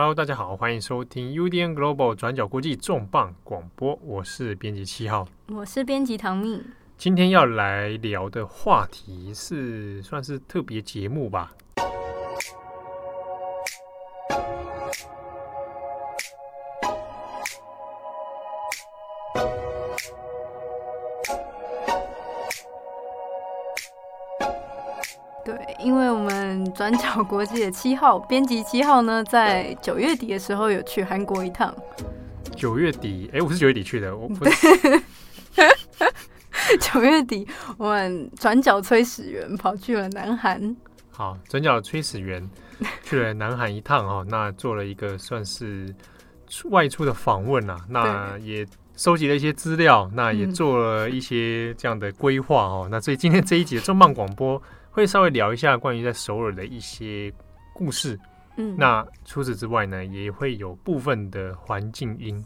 Hello，大家好，欢迎收听 UDN Global 转角国际重磅广播，我是编辑七号，我是编辑唐蜜。今天要来聊的话题是算是特别节目吧。转角国际的七号编辑七号呢，在九月底的时候有去韩国一趟。九月底，哎，我是九月底去的。我不是 九月底，我们转角崔始源跑去了南韩。好，转角崔始源去了南韩一趟哦，那做了一个算是外出的访问啊，那也收集了一些资料，那也做了一些这样的规划哦。那所以今天这一集的重磅广播。会稍微聊一下关于在首尔的一些故事，嗯，那除此之外呢，也会有部分的环境音。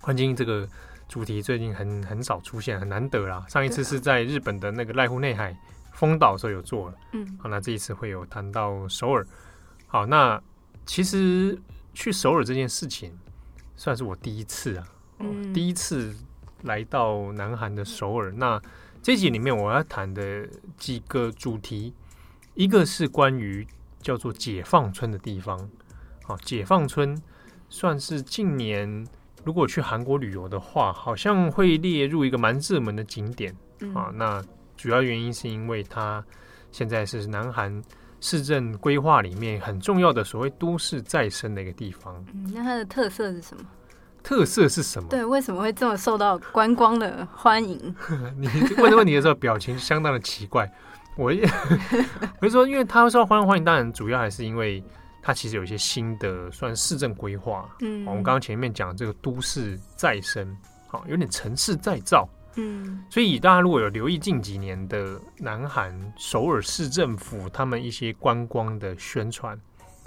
环境音这个主题最近很很少出现，很难得啦。上一次是在日本的那个濑户内海丰岛的时候有做了，嗯，好，那这一次会有谈到首尔。好，那其实去首尔这件事情算是我第一次啊，嗯，第一次来到南韩的首尔，那。这集里面我要谈的几个主题，一个是关于叫做解放村的地方。好，解放村算是近年如果去韩国旅游的话，好像会列入一个蛮热门的景点。啊，那主要原因是因为它现在是南韩市政规划里面很重要的所谓都市再生的一个地方。嗯，那它的特色是什么？特色是什么？对，为什么会这么受到观光的欢迎？你问这问题的时候，表情相当的奇怪。我也，我就说，因为他会受到欢迎欢迎，当然主要还是因为它其实有一些新的算市政规划。嗯，我们刚刚前面讲这个都市再生，好，有点城市再造。嗯，所以大家如果有留意近几年的南韩首尔市政府他们一些观光的宣传，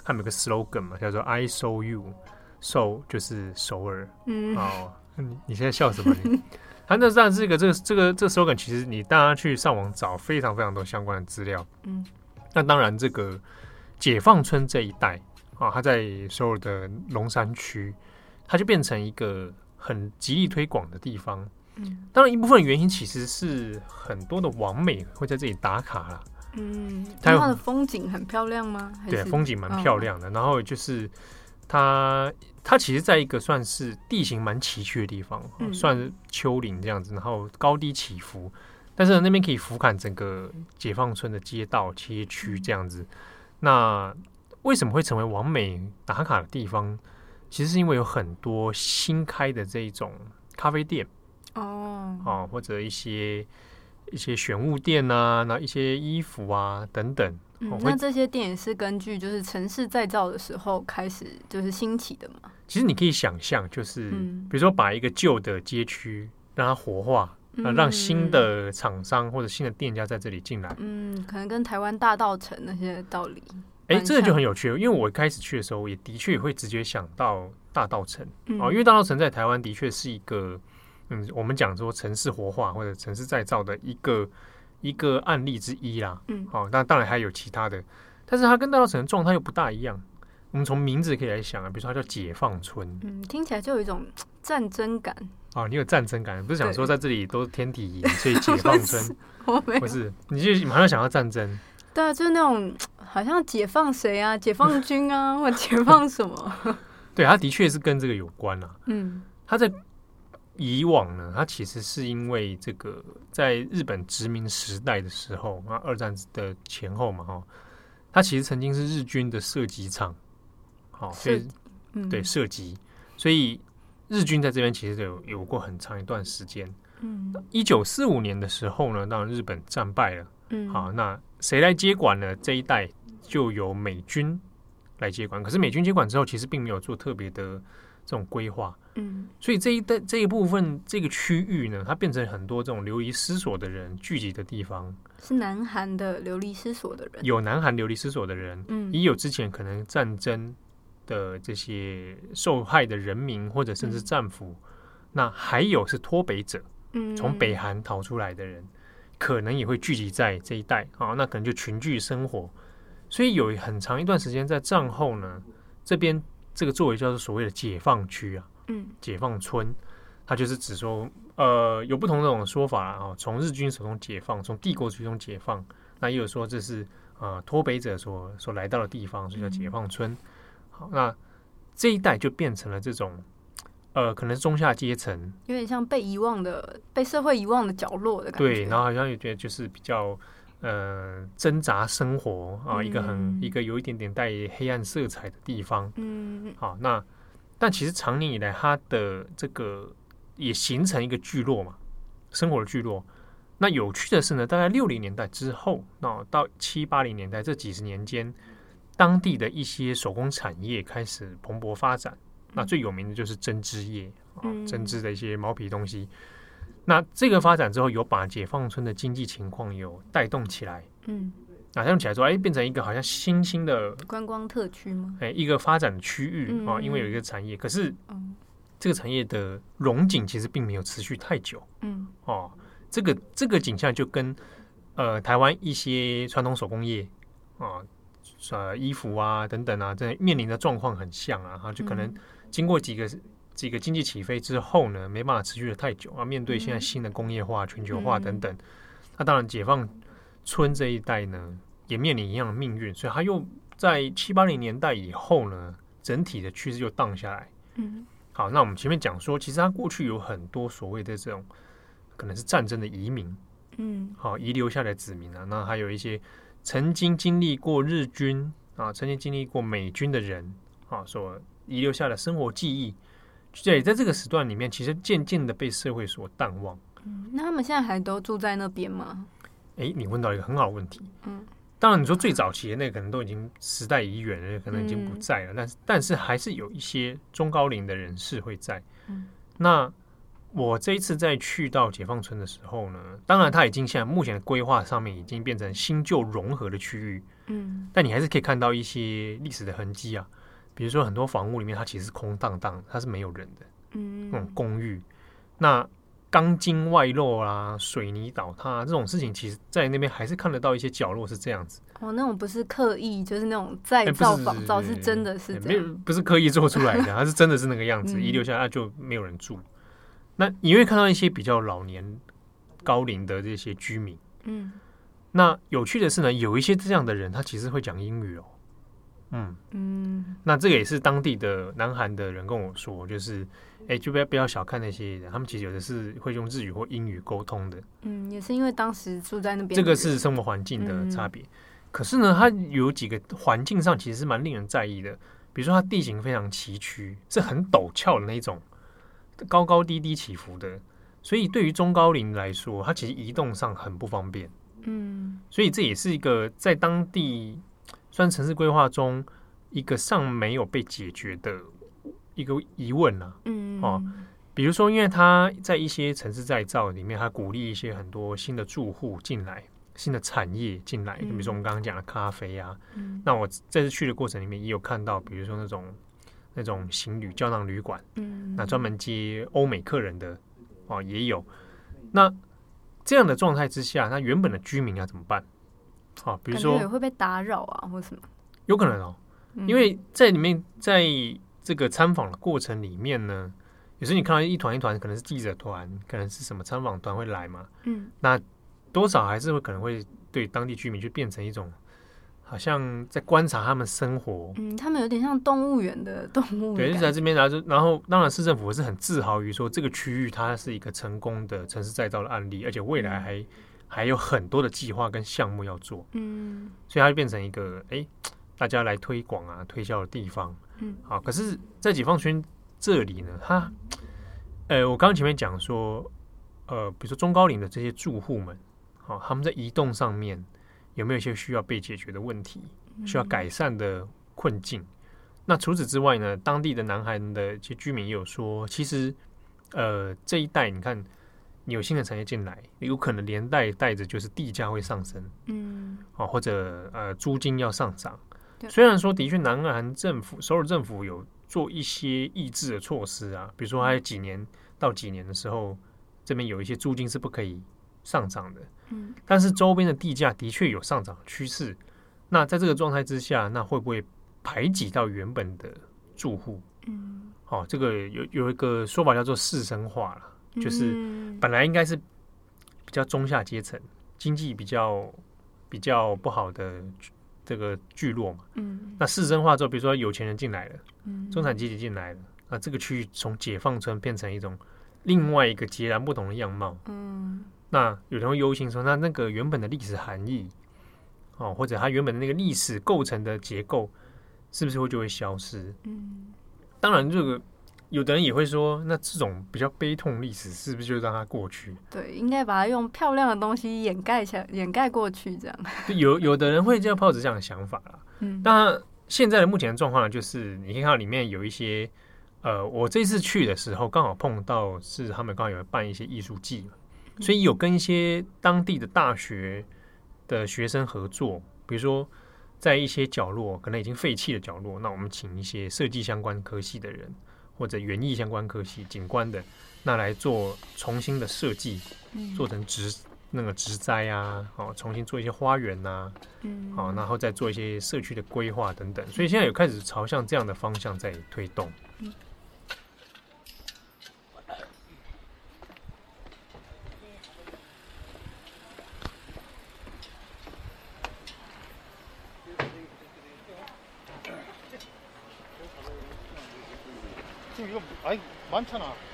他们有个 slogan 嘛，叫做 “I saw you”。首就是首尔，嗯，哦，你你现在笑什么？你，他 那这样这个这个这个这个 slogan，其实你大家去上网找非常非常多相关的资料，嗯，那当然这个解放村这一带啊，它在首尔的龙山区，它就变成一个很极力推广的地方，嗯，当然一部分原因其实是很多的网美会在这里打卡啦，嗯，它的风景很漂亮吗？对，风景蛮漂亮的，哦，然后就是。它它其实在一个算是地形蛮崎岖的地方，嗯、算是丘陵这样子，然后高低起伏，但是那边可以俯瞰整个解放村的街道街区这样子。那为什么会成为完美打卡的地方？其实是因为有很多新开的这一种咖啡店哦，啊，或者一些一些玄物店啊，那一些衣服啊等等。嗯，那这些店也是根据就是城市再造的时候开始就是兴起的嘛？其实你可以想象，就是比如说把一个旧的街区让它活化，嗯，让新的厂商或者新的店家在这里进来。嗯，可能跟台湾大道城那些道理。哎，这个就很有趣，因为我一开始去的时候也的确会直接想到大道城哦，因为大道城在台湾的确是一个嗯，我们讲说城市活化或者城市再造的一个。一个案例之一啦，嗯，好、哦，那当然还有其他的，但是它跟大稻埕的状态又不大一样。我们从名字可以来想啊，比如说它叫解放村，嗯，听起来就有一种战争感。哦，你有战争感，不是想说在这里都是天体营，所以解放 村，我没有，不是，你就马上想到战争。对啊，就是那种好像解放谁啊，解放军啊，或解放什么？对，它的确是跟这个有关啊。嗯，它在。以往呢，它其实是因为这个在日本殖民时代的时候，啊，二战的前后嘛，哈，它其实曾经是日军的射击场，好，所以对射击，所以日军在这边其实有有过很长一段时间。嗯，一九四五年的时候呢，当然日本战败了，嗯，好，那谁来接管呢？这一带就由美军来接管。可是美军接管之后，其实并没有做特别的这种规划。嗯，所以这一带这一部分这个区域呢，它变成很多这种流离失所的人聚集的地方。是南韩的流离失所的人，有南韩流离失所的人，嗯，也有之前可能战争的这些受害的人民或者甚至战俘，嗯、那还有是脱北者，嗯，从北韩逃出来的人，可能也会聚集在这一带啊，那可能就群聚生活。所以有很长一段时间在战后呢，这边。这个作为叫做所谓的解放区啊，嗯，解放村，它就是指说，呃，有不同的这种说法啊，从日军手中解放，从帝国主义中解放，那也有说这是啊脱北者所所来到的地方，所以叫解放村。嗯、好，那这一带就变成了这种。呃，可能是中下阶层，有点像被遗忘的、被社会遗忘的角落的感觉。对，然后好像也觉得就是比较呃挣扎生活啊，嗯、一个很一个有一点点带黑暗色彩的地方。嗯，好，那但其实长年以来，它的这个也形成一个聚落嘛，生活的聚落。那有趣的是呢，大概六零年代之后，那到七八零年代这几十年间，当地的一些手工产业开始蓬勃发展。那最有名的就是针织业啊，针织的一些毛皮东西。嗯、那这个发展之后，有把解放村的经济情况有带动起来。嗯，带动起来说，哎，变成一个好像新兴的观光特区吗？哎，一个发展区域啊，因为有一个产业。可是，这个产业的荣景其实并没有持续太久。嗯，哦，这个这个景象就跟呃台湾一些传统手工业啊，呃衣服啊等等啊，这面临的状况很像啊，哈，就可能。经过几个几个经济起飞之后呢，没办法持续的太久啊。面对现在新的工业化、全球化等等，嗯、那当然解放村这一带呢，也面临一样的命运。所以他又在七八零年代以后呢，整体的趋势又荡下来。嗯，好，那我们前面讲说，其实他过去有很多所谓的这种可能是战争的移民，嗯，好遗留下来的子民啊，那还有一些曾经经历过日军啊，曾经经历过美军的人啊，所。遗留下的生活记忆，对，在这个时段里面，其实渐渐的被社会所淡忘。嗯，那他们现在还都住在那边吗？哎，你问到一个很好的问题。嗯，当然，你说最早期的那个可能都已经时代已远了，可能已经不在了。嗯，但是，但是还是有一些中高龄的人士会在。嗯，那我这一次再去到解放村的时候呢，当然，它已经现在目前的规划上面已经变成新旧融合的区域。嗯，但你还是可以看到一些历史的痕迹啊。比如说，很多房屋里面它其实是空荡荡，它是没有人的。嗯，那种公寓，那钢筋外露啊，水泥倒塌这种事情，其实在那边还是看得到一些角落是这样子。哦，那种不是刻意，就是那种再造仿造，是真的是没有，不是刻意做出来的，它是真的是那个 样子，遗留下来就没有人住。那你会看到一些比较老年、高龄的这些居民。嗯，那有趣的是呢，有一些这样的人，他其实会讲英语哦。嗯嗯，那这个也是当地的南韩的人跟我说，就是，哎、欸，就不要不要小看那些人，他们其实有的是会用日语或英语沟通的。嗯，也是因为当时住在那边，这个是生活环境的差别。嗯、可是呢，它有几个环境上其实是蛮令人在意的，比如说它地形非常崎岖，是很陡峭的那种，高高低低起伏的，所以对于中高龄来说，它其实移动上很不方便。嗯，所以这也是一个在当地。算城市规划中一个尚没有被解决的一个疑问呢、啊，嗯哦，比如说，因为他在一些城市再造里面，他鼓励一些很多新的住户进来，新的产业进来，比如说我们刚刚讲的咖啡啊，嗯、那我这次去的过程里面也有看到，比如说那种那种行旅胶囊旅馆，嗯，那专门接欧美客人的哦也有，那这样的状态之下，那原本的居民要怎么办？好，比如说会被打扰啊，或什么？有可能哦，因为在里面，在这个参访的过程里面呢，有时候你看到一团一团，可能是记者团，可能是什么参访团会来嘛，嗯，那多少还是会可能会对当地居民就变成一种，好像在观察他们生活，嗯，他们有点像动物园的动物，对，就在这边，然后然后当然市政府是很自豪于说这个区域它是一个成功的城市再造的案例，而且未来还。还有很多的计划跟项目要做，嗯，所以它就变成一个哎、欸，大家来推广啊、推销的地方，嗯，好。可是，在解放村这里呢，它，呃，我刚刚前面讲说，呃，比如说中高龄的这些住户们，好，他们在移动上面有没有一些需要被解决的问题，需要改善的困境？那除此之外呢，当地的南韩的一些居民也有说，其实，呃，这一带你看。你有新的产业进来，有可能连带带着就是地价会上升，嗯，啊，或者呃租金要上涨。对虽然说的确南韩政府、首尔政府有做一些抑制的措施啊，比如说还有几年到几年的时候，这边有一些租金是不可以上涨的，嗯，但是周边的地价的确有上涨趋势。那在这个状态之下，那会不会排挤到原本的住户。嗯，哦，这个有有一个说法叫做士绅化了，就是本来应该是比较中下阶层，经济比较比较不好的这个聚落嘛。嗯，那士绅化之后，比如说有钱人进来了，嗯，中产阶级进来了，那这个区域从解放村变成一种另外一个截然不同的样貌。嗯，那有人会忧心说，那那个原本的历史含义，哦，或者它原本的那个历史构成的结构，是不是会就会消失？嗯。当然，这个有的人也会说，那这种比较悲痛历史是不是就让它过去？对，应该把它用漂亮的东西掩盖起来，掩盖过去，这样。有有的人会这样抱着这样的想法啦。嗯，当然，现在的目前的状况呢，就是你可以看到里面有一些，呃，我这次去的时候刚好碰到是他们刚好有办一些艺术季，所以有跟一些当地的大学的学生合作，比如说。在一些角落可能已经废弃的角落，那我们请一些设计相关科系的人，或者园艺相关科系、景观的，那来做重新的设计，做成植那个植栽啊，哦，重新做一些花园呐、啊，嗯，好，然后再做一些社区的规划等等。所以现在有开始朝向这样的方向在推动。 많잖아.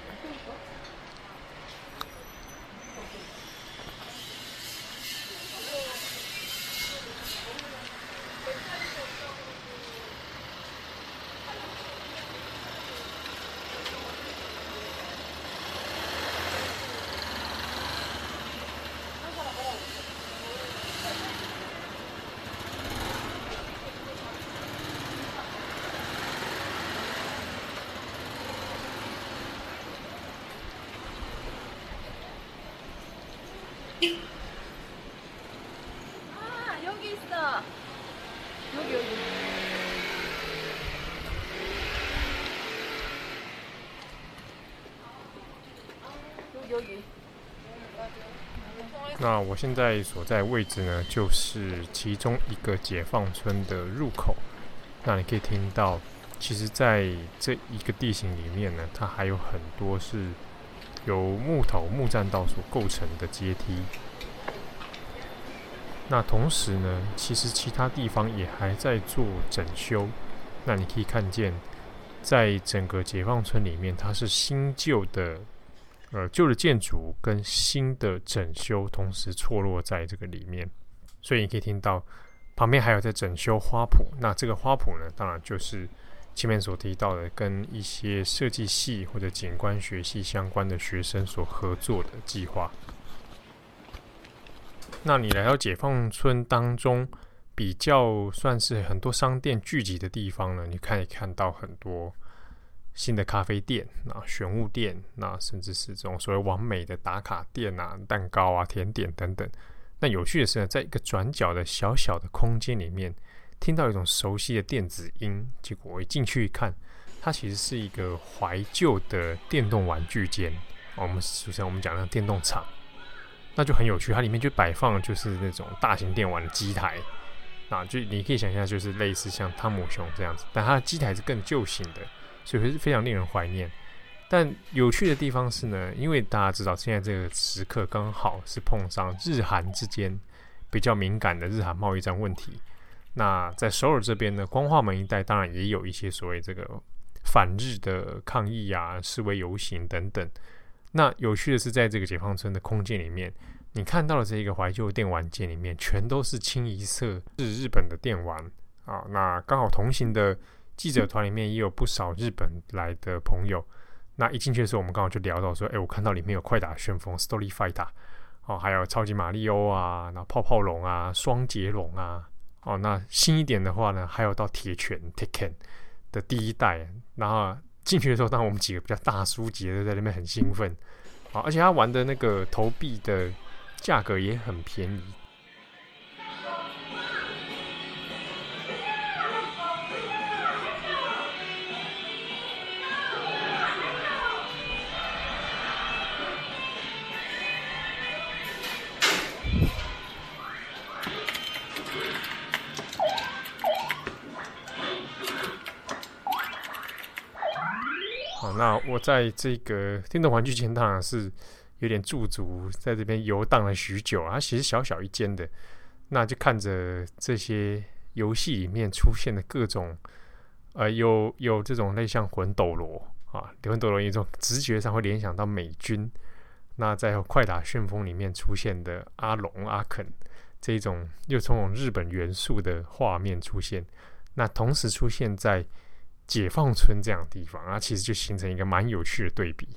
那我现在所在位置呢，就是其中一个解放村的入口。那你可以听到，其实在这一个地形里面呢，它还有很多是由木头木栈道所构成的阶梯。那同时呢，其实其他地方也还在做整修。那你可以看见，在整个解放村里面，它是新旧的。呃，旧的建筑跟新的整修同时错落在这个里面，所以你可以听到旁边还有在整修花圃。那这个花圃呢，当然就是前面所提到的，跟一些设计系或者景观学系相关的学生所合作的计划。那你来到解放村当中，比较算是很多商店聚集的地方呢，你可以看到很多。新的咖啡店，那玄物店，那甚至是这种所谓完美的打卡店啊，蛋糕啊、甜点等等。那有趣的是呢，在一个转角的小小的空间里面，听到一种熟悉的电子音。结果我一进去一看，它其实是一个怀旧的电动玩具间。我们首先我们讲的电动厂，那就很有趣。它里面就摆放就是那种大型电玩的机台啊，就你可以想象，就是类似像汤姆熊这样子，但它的机台是更旧型的。所以是非常令人怀念，但有趣的地方是呢，因为大家知道现在这个时刻刚好是碰上日韩之间比较敏感的日韩贸易战问题。那在首尔这边呢，光化门一带当然也有一些所谓这个反日的抗议啊、示威游行等等。那有趣的是，在这个解放村的空间里面，你看到的这一个怀旧电玩间里面，全都是清一色是日本的电玩啊。那刚好同行的。记者团里面也有不少日本来的朋友。那一进去的时候，我们刚好就聊到说：“哎、我看到里面有快打旋风 Story Fighter 哦，还有超级玛利欧啊，那泡泡龙啊，双截龙啊，哦，那新一点的话呢，还有到铁拳 Tekken 的第一代。然后进去的时候，当然我们几个比较大叔级的在那边很兴奋啊，而且他玩的那个投币的价格也很便宜。”好，那我在这个天童玩具前当然是有点驻足在这边游荡了许久啊，其实小小一间的，那就看着这些游戏里面出现的各种，呃，有有这种类像魂斗罗啊，魂斗罗一种直觉上会联想到美军，那在快打旋风里面出现的阿龙阿肯这种又从日本元素的画面出现，那同时出现在解放村这样的地方啊，其实就形成一个蛮有趣的对比。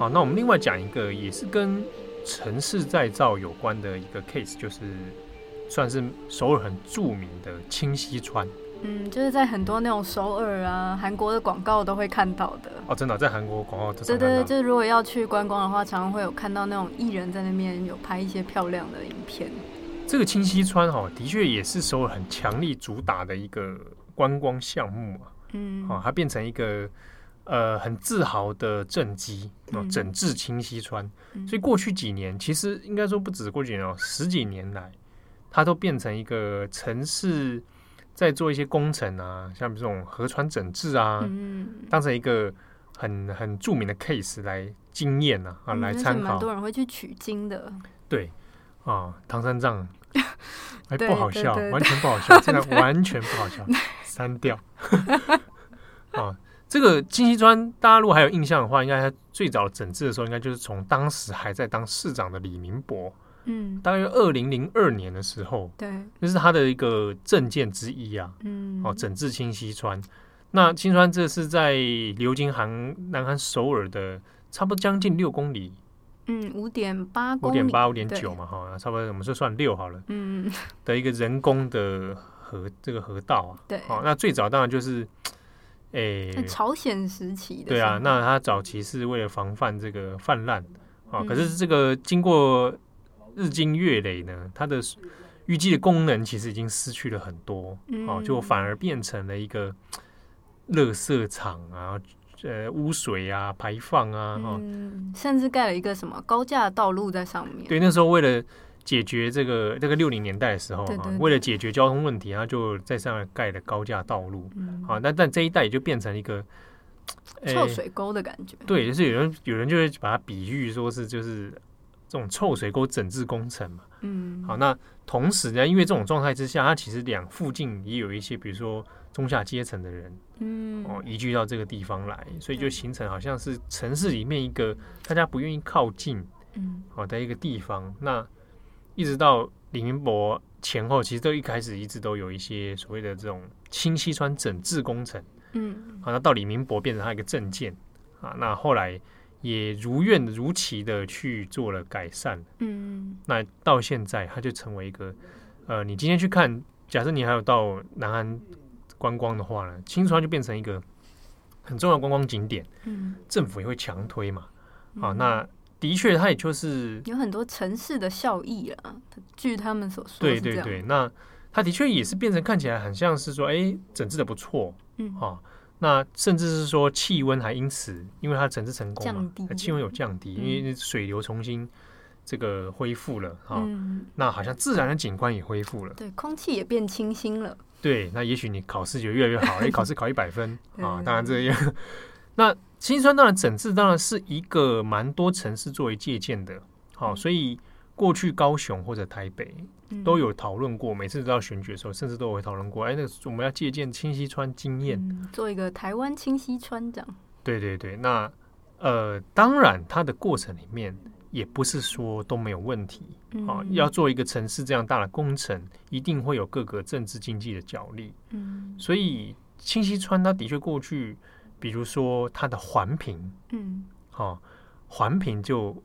好，那我们另外讲一个，也是跟城市再造有关的一个 case，就是算是首尔很著名的清溪川。嗯，就是在很多那种首尔啊、韩国的广告都会看到的。哦，真的，在韩国广告都对对对，就是如果要去观光的话，常常会有看到那种艺人在那边有拍一些漂亮的影片。这个清溪川哈，的确也是首尔很强力主打的一个观光项目啊。嗯，哦，它变成一个。呃，很自豪的政绩哦，整治清溪川。嗯、所以过去几年，其实应该说不止过去几年哦，十几年来，它都变成一个城市在做一些工程啊，像这种河川整治啊，嗯、当成一个很很著名的 case 来经验啊，啊，来参考。蛮多人会去取经的。对啊，唐三藏，哎，不好笑，完全不好笑，真的 完全不好笑，删掉 啊。这个清溪川，大家如果还有印象的话，应该他最早整治的时候，应该就是从当时还在当市长的李明博，嗯，大约二零零二年的时候，对，那是他的一个政见之一啊，嗯，哦，整治清溪川。那清溪川这是在流经韩南韩首尔的差不多将近六公里，嗯，五点八公里，五点八五点九嘛，哈，差不多我们就算六好了，嗯，的一个人工的河这个河道啊，对，好，那最早当然就是。诶，欸、朝鲜时期的对啊，那他早期是为了防范这个泛滥啊，可是这个经过日积月累呢，它的预计的功能其实已经失去了很多，啊，就反而变成了一个垃圾场啊，呃，污水啊，排放啊，嗯，甚至盖了一个什么高架道路在上面。对，那时候为了。解决这个这个六零年代的时候，啊，为了解决交通问题，他就在上面盖了高架道路，好，但但这一带也就变成一个臭水沟的感觉。对，就是有人有人就会把它比喻说是就是这种臭水沟整治工程嘛。嗯，好，那同时呢，因为这种状态之下，它其实两附近也有一些，比如说中下阶层的人，嗯，哦，移居到这个地方来，所以就形成好像是城市里面一个大家不愿意靠近，嗯，好的一个地方。那一直到李明博前后，其实都一开始一直都有一些所谓的这种清溪川整治工程，嗯，好，那到李明博变成他一个政见啊，那后来也如愿如期的去做了改善，嗯，那到现在他就成为一个，呃，你今天去看，假设你还有到南安观光的话呢，清溪川就变成一个很重要的观光景点，嗯，政府也会强推嘛，啊，那。的确，它也就是有很多城市的效益啊。据他们所说，对对对，那它的确也是变成看起来很像是说，哎，整治的不错，嗯，哈、哦，那甚至是说气温还因此，因为它整治成功嘛，气温有降低，嗯、因为水流重新这个恢复了，哈、哦，嗯、那好像自然的景观也恢复了，对，空气也变清新了，对，那也许你考试就越来越好，哎，考试考一百分啊，当然这样，那。清溪川当然整治当然是一个蛮多城市作为借鉴的，好，所以过去高雄或者台北都有讨论过，每次都要选举的时候，甚至都会讨论过，哎，那个我们要借鉴清溪川经验，做一个台湾清溪川这样。对对对，那呃，当然它的过程里面也不是说都没有问题，啊，要做一个城市这样大的工程，一定会有各个政治经济的角力，嗯，所以清溪川它的确过去。比如说它的环评，嗯，好、哦，环评就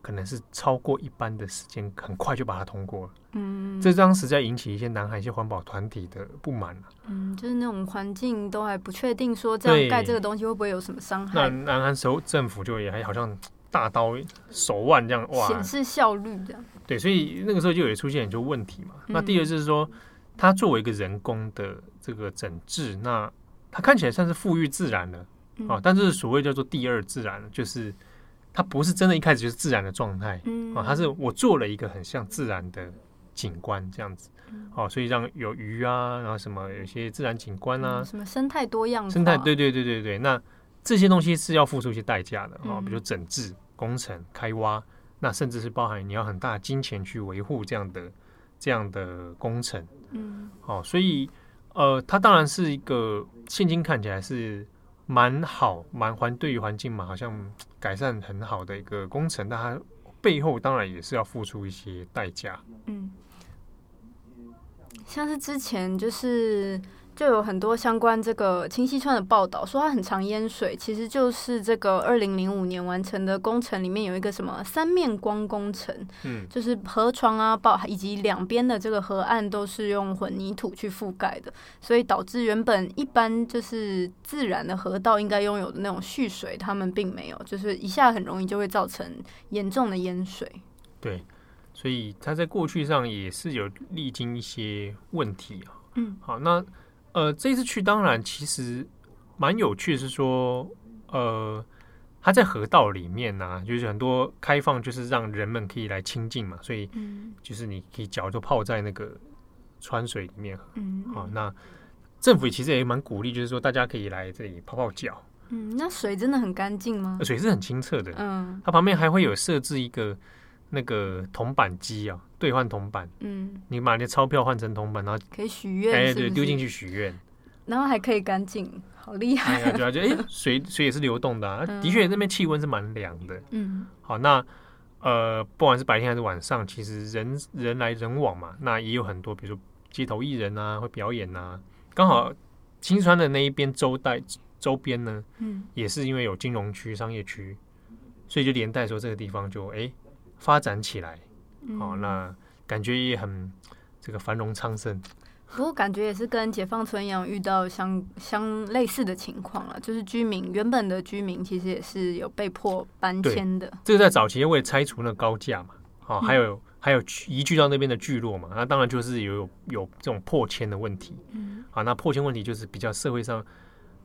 可能是超过一般的时间，很快就把它通过了。嗯，这当时在引起一些南海一些环保团体的不满。嗯，就是那种环境都还不确定，说这样盖这个东西会不会有什么伤害？那南韩首政府就也还好像大刀手腕这样哇，显示效率这样。对，所以那个时候就有出现很多问题嘛。嗯、那第二就是说，它作为一个人工的这个整治，那它看起来算是富裕自然了。嗯、啊，但是所谓叫做第二自然，就是它不是真的一开始就是自然的状态，嗯，啊，它是我做了一个很像自然的景观这样子，嗯，哦，所以让有鱼啊，然后什么有些自然景观啊，嗯、什么生态多样，生态，对对对对对，那这些东西是要付出一些代价的啊，比如整治、工程、开挖，那甚至是包含你要很大的金钱去维护这样的这样的工程，嗯，好，所以呃，它当然是一个现今看起来是。蛮好，蛮环对于环境嘛，好像改善很好的一个工程，但它背后当然也是要付出一些代价。嗯，像是之前就是。就有很多相关这个清溪川的报道，说它很常淹水，其实就是这个二零零五年完成的工程里面有一个什么三面光工程，嗯，就是河床啊、报以及两边的这个河岸都是用混凝土去覆盖的，所以导致原本一般就是自然的河道应该拥有的那种蓄水，他们并没有，就是一下很容易就会造成严重的淹水。对，所以它在过去上也是有历经一些问题啊。嗯，好，那。呃，这次去当然其实蛮有趣，是说，呃，它在河道里面呢、啊，就是很多开放，就是让人们可以来亲近嘛，所以，就是你可以脚就泡在那个川水里面，嗯，好，那政府其实也蛮鼓励，就是说大家可以来这里泡泡脚，嗯，那水真的很干净吗？水是很清澈的，嗯，它旁边还会有设置一个那个铜板机啊。兑换铜板，嗯，你把你的钞票换成铜板，然后可以许愿，哎，对，丢进去许愿，然后还可以干净，好厉害！啊哎呀，就哎，水水也是流动的，啊，的确那边气温是蛮凉的，嗯，好，那呃，不管是白天还是晚上，其实人人来人往嘛，那也有很多，比如说街头艺人啊，会表演啊，刚好青川的那一边周带周边呢，嗯，也是因为有金融区、商业区，所以就连带说这个地方就哎发展起来。好、哦，那感觉也很这个繁荣昌盛。不过感觉也是跟解放村一样遇到相相类似的情况了，就是居民原本的居民其实也是有被迫搬迁的。这个在早期为了拆除那高架嘛，好、哦，还有、嗯、还有移居到那边的聚落嘛，那当然就是有有有这种破迁的问题。嗯，啊，那破迁问题就是比较社会上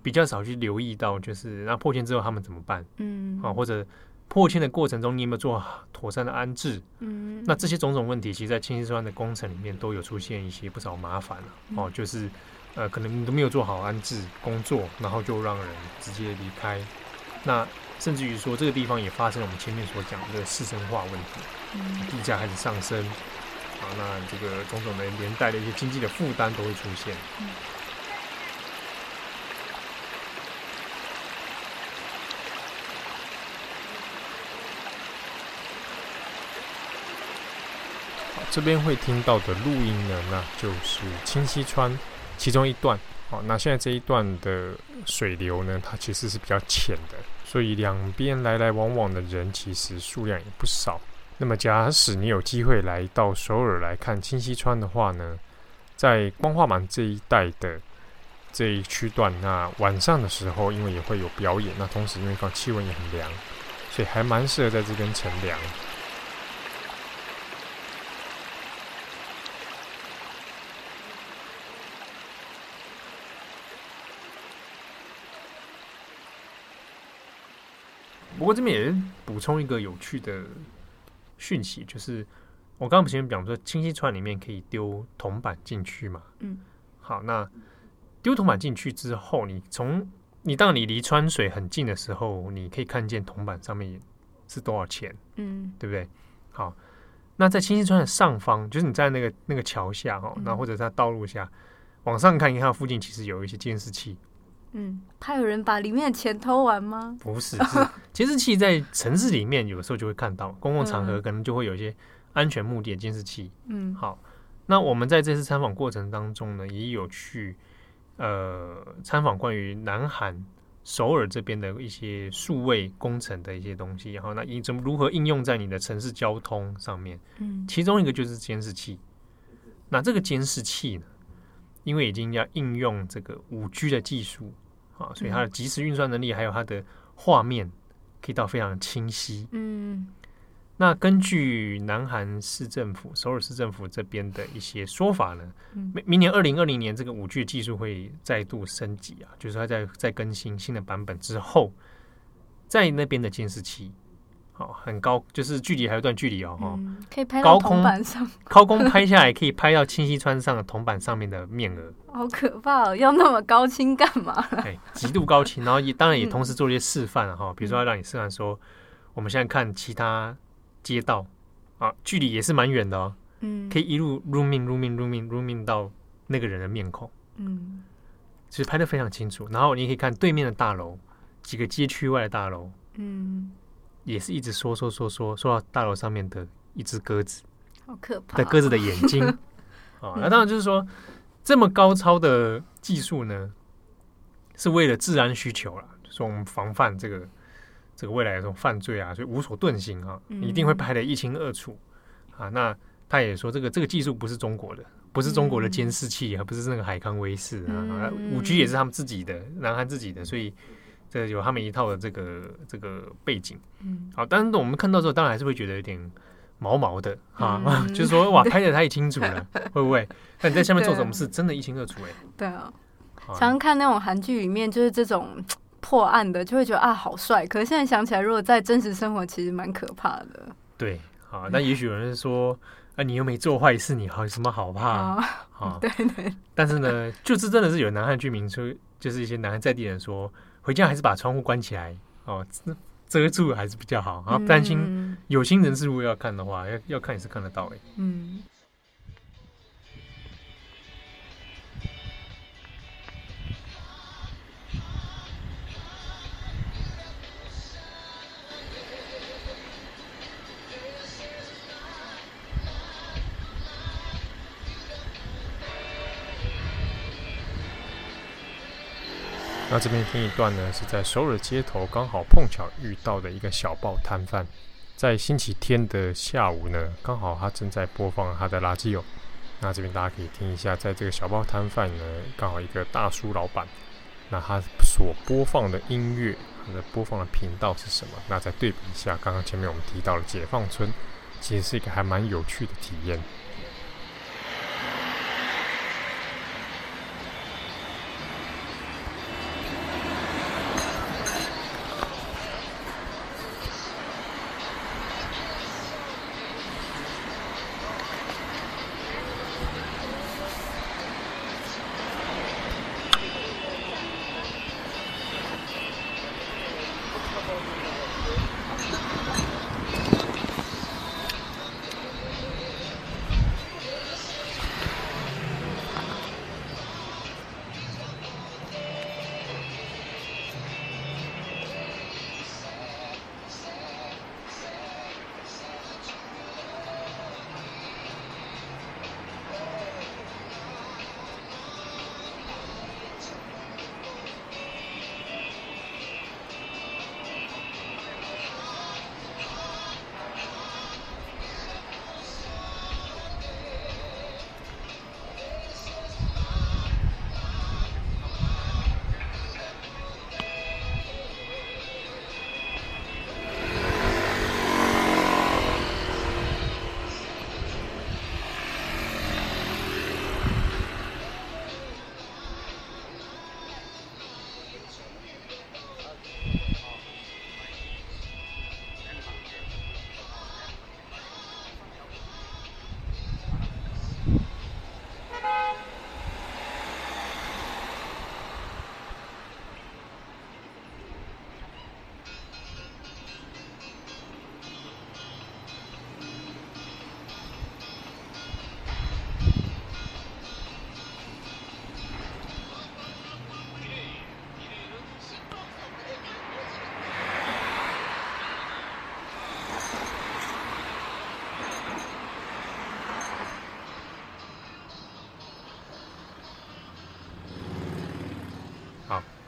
比较少去留意到，就是那破迁之后他们怎么办？嗯，啊，或者。迫迁的过程中，你有没有做妥善的安置？嗯，那这些种种问题，其实，在清溪川的工程里面都有出现一些不少麻烦、嗯、哦，就是呃，可能你都没有做好安置工作，然后就让人直接离开。那甚至于说，这个地方也发生了我们前面所讲的这个市生化问题，嗯，地价开始上升，啊，那这个种种的连带的一些经济的负担都会出现。嗯这边会听到的录音呢，那就是清溪川其中一段。好，那现在这一段的水流呢，它其实是比较浅的，所以两边来来往往的人其实数量也不少。那么，假使你有机会来到首尔来看清溪川的话呢，在光化门这一带的这一区段，那晚上的时候，因为也会有表演，那同时因为放气温也很凉，所以还蛮适合在这边乘凉。不过这边也补充一个有趣的讯息，就是我刚刚前面讲说，清溪川里面可以丢铜板进去嘛？嗯，好，那丢铜板进去之后，你从你当你离川水很近的时候，你可以看见铜板上面是多少钱？嗯，对不对？好，那在清溪川的上方，就是你在那个那个桥下哈，那、嗯、或者在道路下往上看，一看附近其实有一些监视器。嗯，怕有人把里面的钱偷完吗？不是，是 监视器在城市里面有的时候就会看到，公共场合可能就会有一些安全目的的监视器。嗯，好，那我们在这次参访过程当中呢，也有去呃参访关于南韩首尔这边的一些数位工程的一些东西，然后那应怎么如何应用在你的城市交通上面？嗯，其中一个就是监视器。那这个监视器呢，因为已经要应用这个五 G 的技术啊，所以它的即时运算能力还有它的画面可以到非常清晰。嗯。那根据南韩市政府、首尔市政府这边的一些说法呢，明明年二零二零年这个五 G 技术会再度升级啊，就是它在在更新新的版本之后，在那边的监视器，好很高，就是距离还有一段距离哦，哈、嗯，可以拍到铜板上，高空拍下来可以拍到清溪川上的铜板上面的面额，好可怕哦！要那么高清干嘛？哎，极度高清，然后也当然也同时做一些示范哈，比如说要让你示范说，我们现在看其他。街道啊，距离也是蛮远的哦。嗯，可以一路 zoom in zoom in zoom in zoom in 到那个人的面孔。嗯，其实拍的非常清楚。然后你可以看对面的大楼，几个街区外的大楼。嗯，也是一直说说说说说到大楼上面的一只鸽子，好可怕的鸽子的眼睛。啊，那当然就是说，这么高超的技术呢，是为了治安需求了，说我们防范这个。这个未来的这种犯罪啊，所以无所遁形啊，一定会拍得一清二楚啊。那他也说，这个这个技术不是中国的，不是中国的监视器，而不是那个海康威视啊。五 G 也是他们自己的，南韩自己的，所以这有他们一套的这个这个背景。嗯好，但是我们看到之后，当然还是会觉得有点毛毛的啊，就是说哇，拍的太清楚了，会不会？那你在下面做什么事，真的一清二楚哎。对啊，常常看那种韩剧里面，就是这种。破案的就会觉得啊好帅，可是现在想起来，如果在真实生活，其实蛮可怕的。对，啊，那也许有人说，啊，你又没做坏事，你好有什么好怕？啊，啊对对。但是呢，就是真的是有南韩居民说，就是一些南韩在地人说，回家还是把窗户关起来，哦，遮住还是比较好。然后担心有心人士如果要看的话，要要看也是看得到哎。嗯。那这边听一段呢，是在首尔街头刚好碰巧遇到的一个小报摊贩，在星期天的下午呢，刚好他正在播放他的垃圾哦。那这边大家可以听一下，在这个小报摊贩呢，刚好一个大叔老板，那他所播放的音乐，他的播放的频道是什么？那再对比一下，刚刚前面我们提到的解放村，其实是一个还蛮有趣的体验。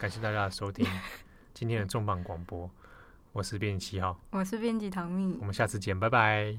感谢大家的收听。今天的重磅广播。我是编辑七号，我是编辑唐蜜，我们下次见，拜拜。